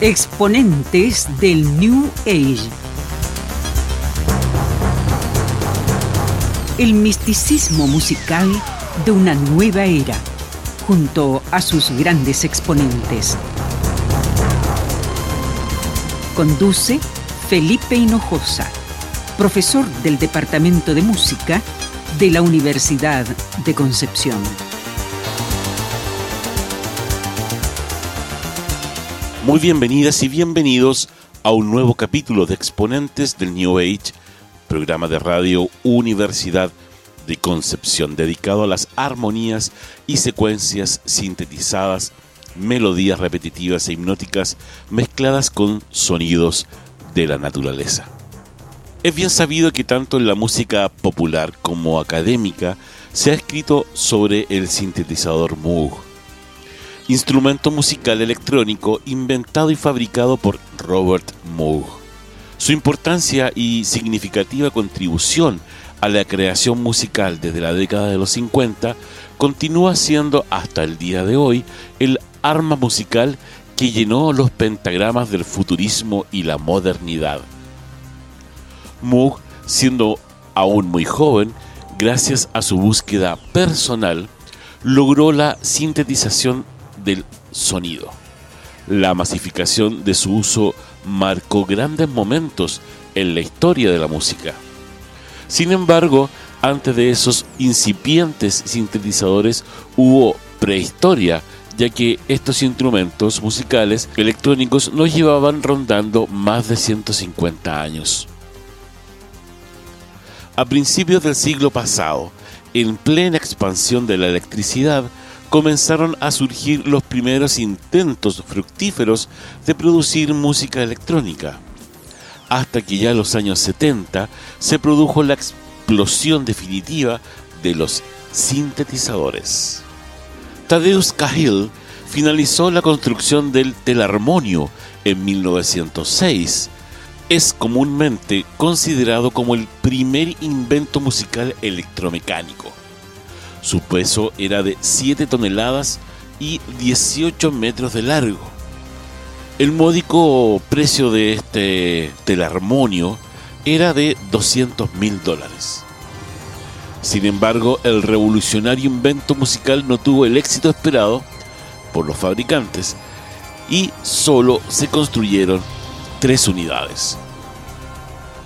Exponentes del New Age. El misticismo musical de una nueva era, junto a sus grandes exponentes. Conduce Felipe Hinojosa, profesor del Departamento de Música de la Universidad de Concepción. Muy bienvenidas y bienvenidos a un nuevo capítulo de Exponentes del New Age, programa de radio Universidad de Concepción, dedicado a las armonías y secuencias sintetizadas, melodías repetitivas e hipnóticas mezcladas con sonidos de la naturaleza. Es bien sabido que tanto en la música popular como académica se ha escrito sobre el sintetizador Moog, instrumento musical electrónico inventado y fabricado por Robert Moog. Su importancia y significativa contribución a la creación musical desde la década de los 50 continúa siendo hasta el día de hoy el arma musical que llenó los pentagramas del futurismo y la modernidad. Moog, siendo aún muy joven, gracias a su búsqueda personal, logró la sintetización del sonido. La masificación de su uso marcó grandes momentos en la historia de la música. Sin embargo, antes de esos incipientes sintetizadores hubo prehistoria, ya que estos instrumentos musicales electrónicos no llevaban rondando más de 150 años. A principios del siglo pasado, en plena expansión de la electricidad, comenzaron a surgir los primeros intentos fructíferos de producir música electrónica, hasta que ya en los años 70 se produjo la explosión definitiva de los sintetizadores. Tadeusz Cahill finalizó la construcción del telarmonio en 1906. Es comúnmente considerado como el primer invento musical electromecánico. Su peso era de 7 toneladas y 18 metros de largo. El módico precio de este telarmonio era de 200 mil dólares. Sin embargo, el revolucionario invento musical no tuvo el éxito esperado por los fabricantes y solo se construyeron tres unidades.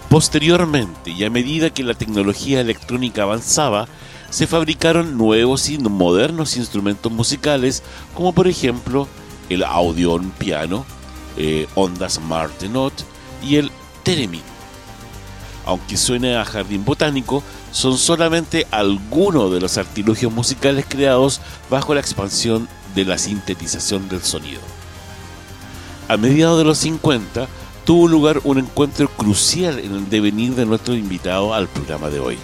Posteriormente, y a medida que la tecnología electrónica avanzaba, se fabricaron nuevos y modernos instrumentos musicales, como por ejemplo el Audion piano, eh, ondas Martenot y el Theremin. Aunque suene a jardín botánico, son solamente algunos de los artilugios musicales creados bajo la expansión de la sintetización del sonido. A mediados de los 50 tuvo lugar un encuentro crucial en el devenir de nuestro invitado al programa de hoy.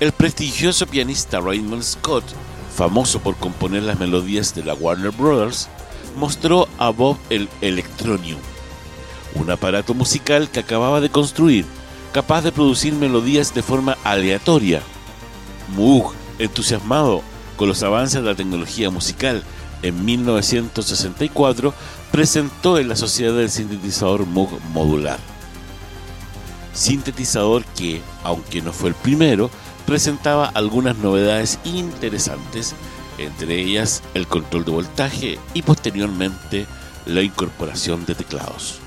El prestigioso pianista Raymond Scott, famoso por componer las melodías de la Warner Brothers, mostró a Bob el Electronium, un aparato musical que acababa de construir, capaz de producir melodías de forma aleatoria. Moog, entusiasmado con los avances de la tecnología musical, en 1964 presentó en la Sociedad del Sintetizador Moog Modular. Sintetizador que, aunque no fue el primero, presentaba algunas novedades interesantes, entre ellas el control de voltaje y posteriormente la incorporación de teclados.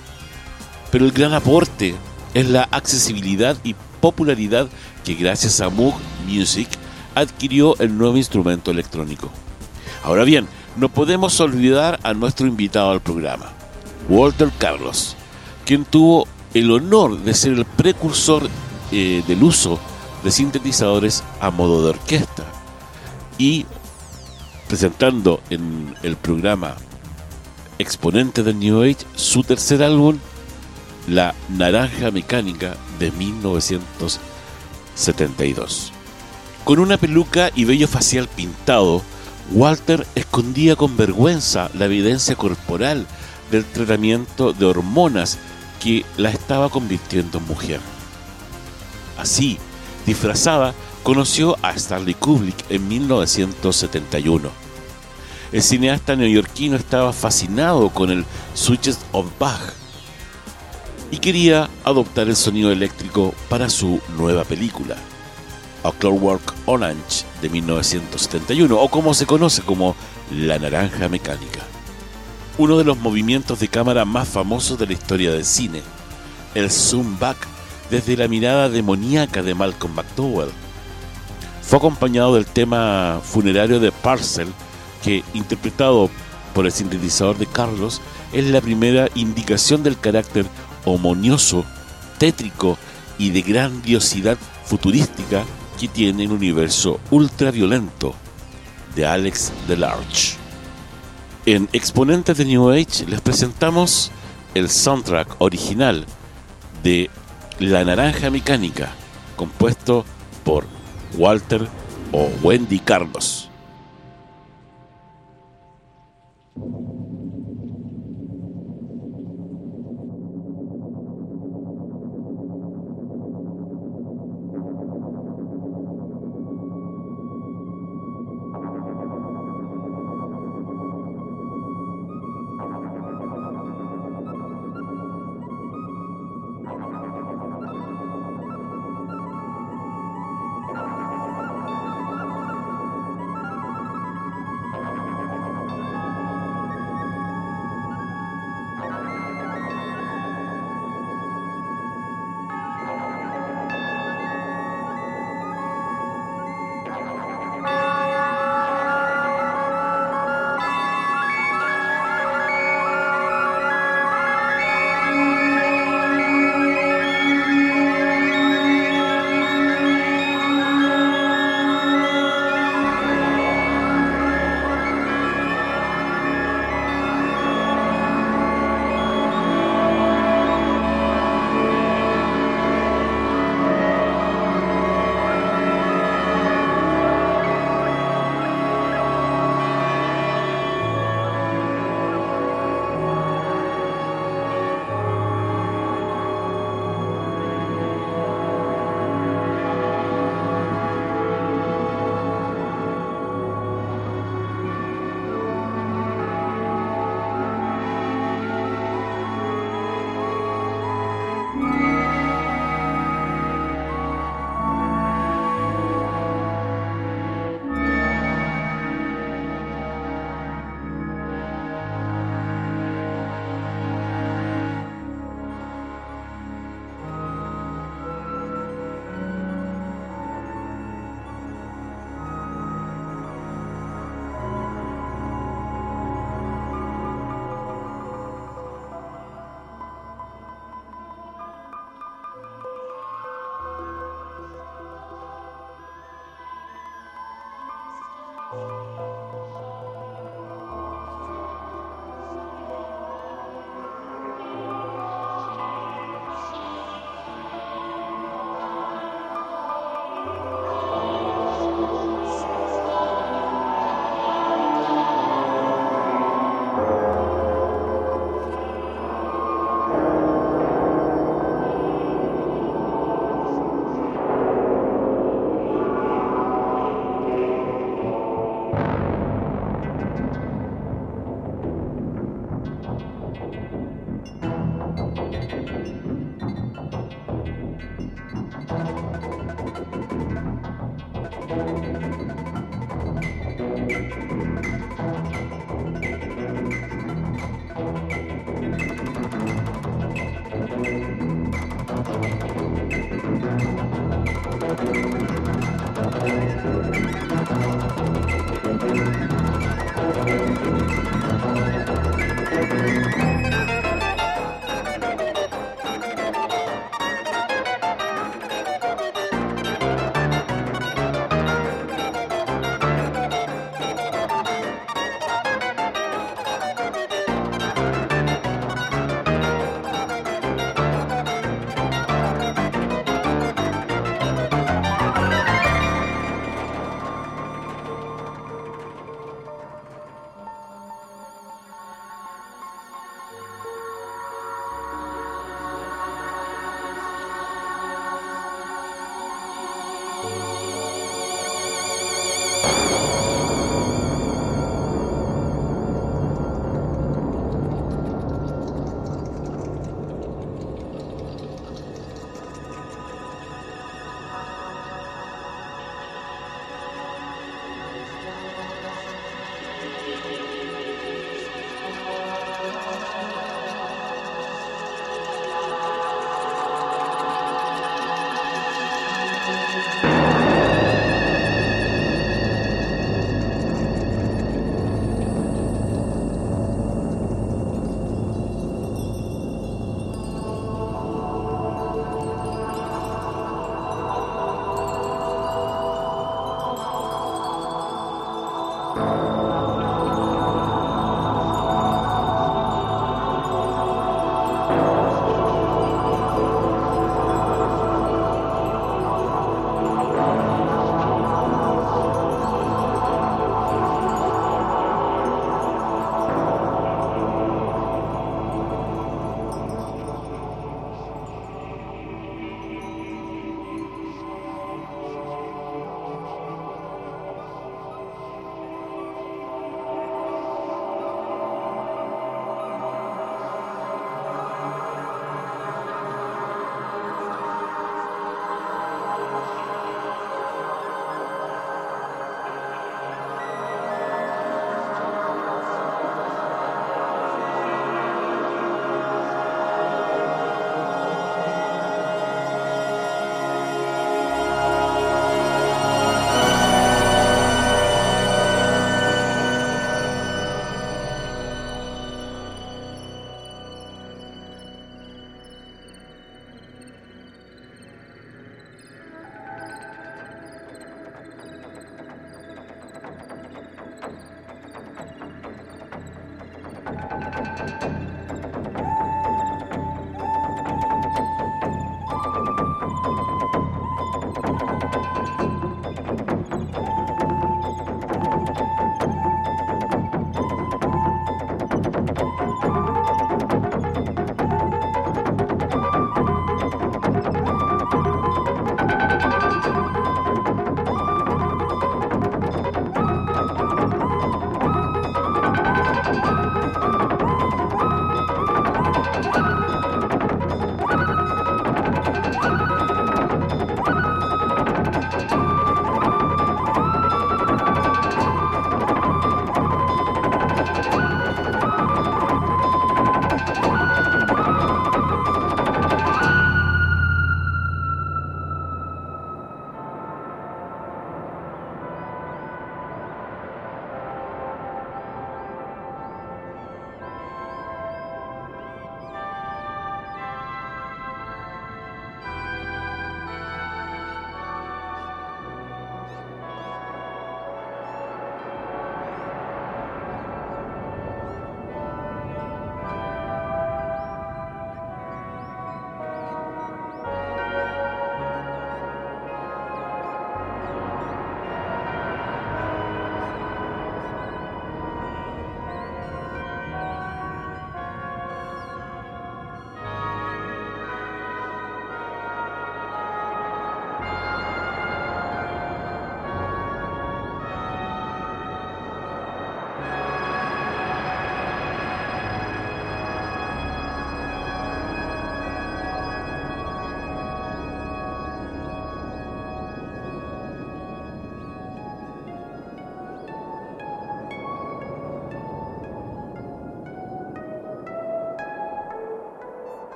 Pero el gran aporte es la accesibilidad y popularidad que gracias a Moog Music adquirió el nuevo instrumento electrónico. Ahora bien, no podemos olvidar a nuestro invitado al programa, Walter Carlos, quien tuvo el honor de ser el precursor eh, del uso de sintetizadores a modo de orquesta. Y presentando en el programa exponente del New Age su tercer álbum La Naranja Mecánica de 1972 con una peluca y vello facial pintado Walter escondía con vergüenza la evidencia corporal del tratamiento de hormonas que la estaba convirtiendo en mujer. Así disfrazada, conoció a Stanley Kubrick en 1971. el cineasta neoyorquino estaba fascinado con el Switches of Bach y quería adoptar el sonido eléctrico para su nueva película, A Clockwork Orange de 1971, o como se conoce como La Naranja Mecánica. Uno de los movimientos de cámara más famosos de la historia del cine, el zoom back desde la mirada demoníaca de Malcolm McDowell. Fue acompañado del tema funerario de Parcel, que, interpretado por el sintetizador de Carlos, es la primera indicación del carácter homonioso, tétrico y de grandiosidad futurística que tiene el universo ultraviolento de Alex DeLarge. En Exponentes de New Age les presentamos el soundtrack original de La Naranja Mecánica, compuesto por Walter o Wendy Carlos.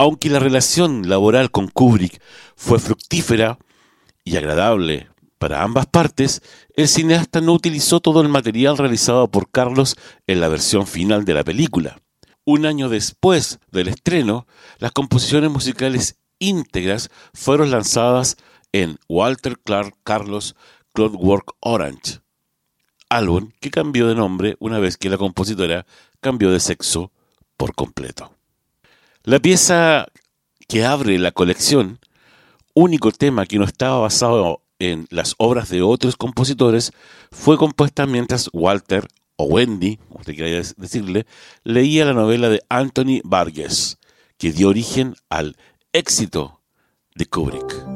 Aunque la relación laboral con Kubrick fue fructífera y agradable para ambas partes, el cineasta no utilizó todo el material realizado por Carlos en la versión final de la película. Un año después del estreno, las composiciones musicales íntegras fueron lanzadas en Walter Clark Carlos Clockwork Orange, álbum que cambió de nombre una vez que la compositora cambió de sexo por completo. La pieza que abre la colección, único tema que no estaba basado en las obras de otros compositores, fue compuesta mientras Walter o Wendy, como usted quiera decirle, leía la novela de Anthony Vargas, que dio origen al éxito de Kubrick.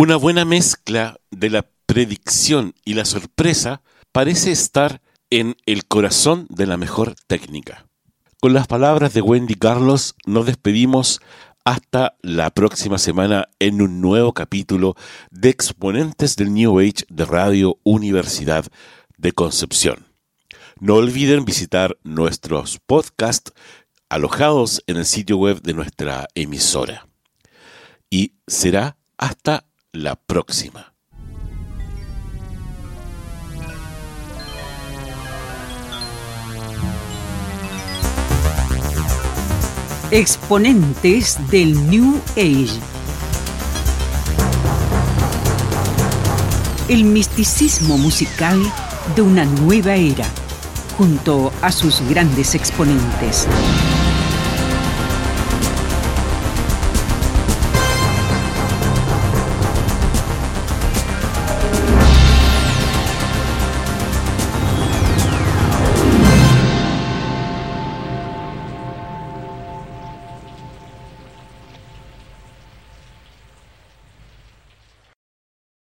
Una buena mezcla de la predicción y la sorpresa parece estar en el corazón de la mejor técnica. Con las palabras de Wendy Carlos nos despedimos hasta la próxima semana en un nuevo capítulo de Exponentes del New Age de Radio Universidad de Concepción. No olviden visitar nuestros podcasts alojados en el sitio web de nuestra emisora. Y será hasta la próxima. Exponentes del New Age. El misticismo musical de una nueva era, junto a sus grandes exponentes.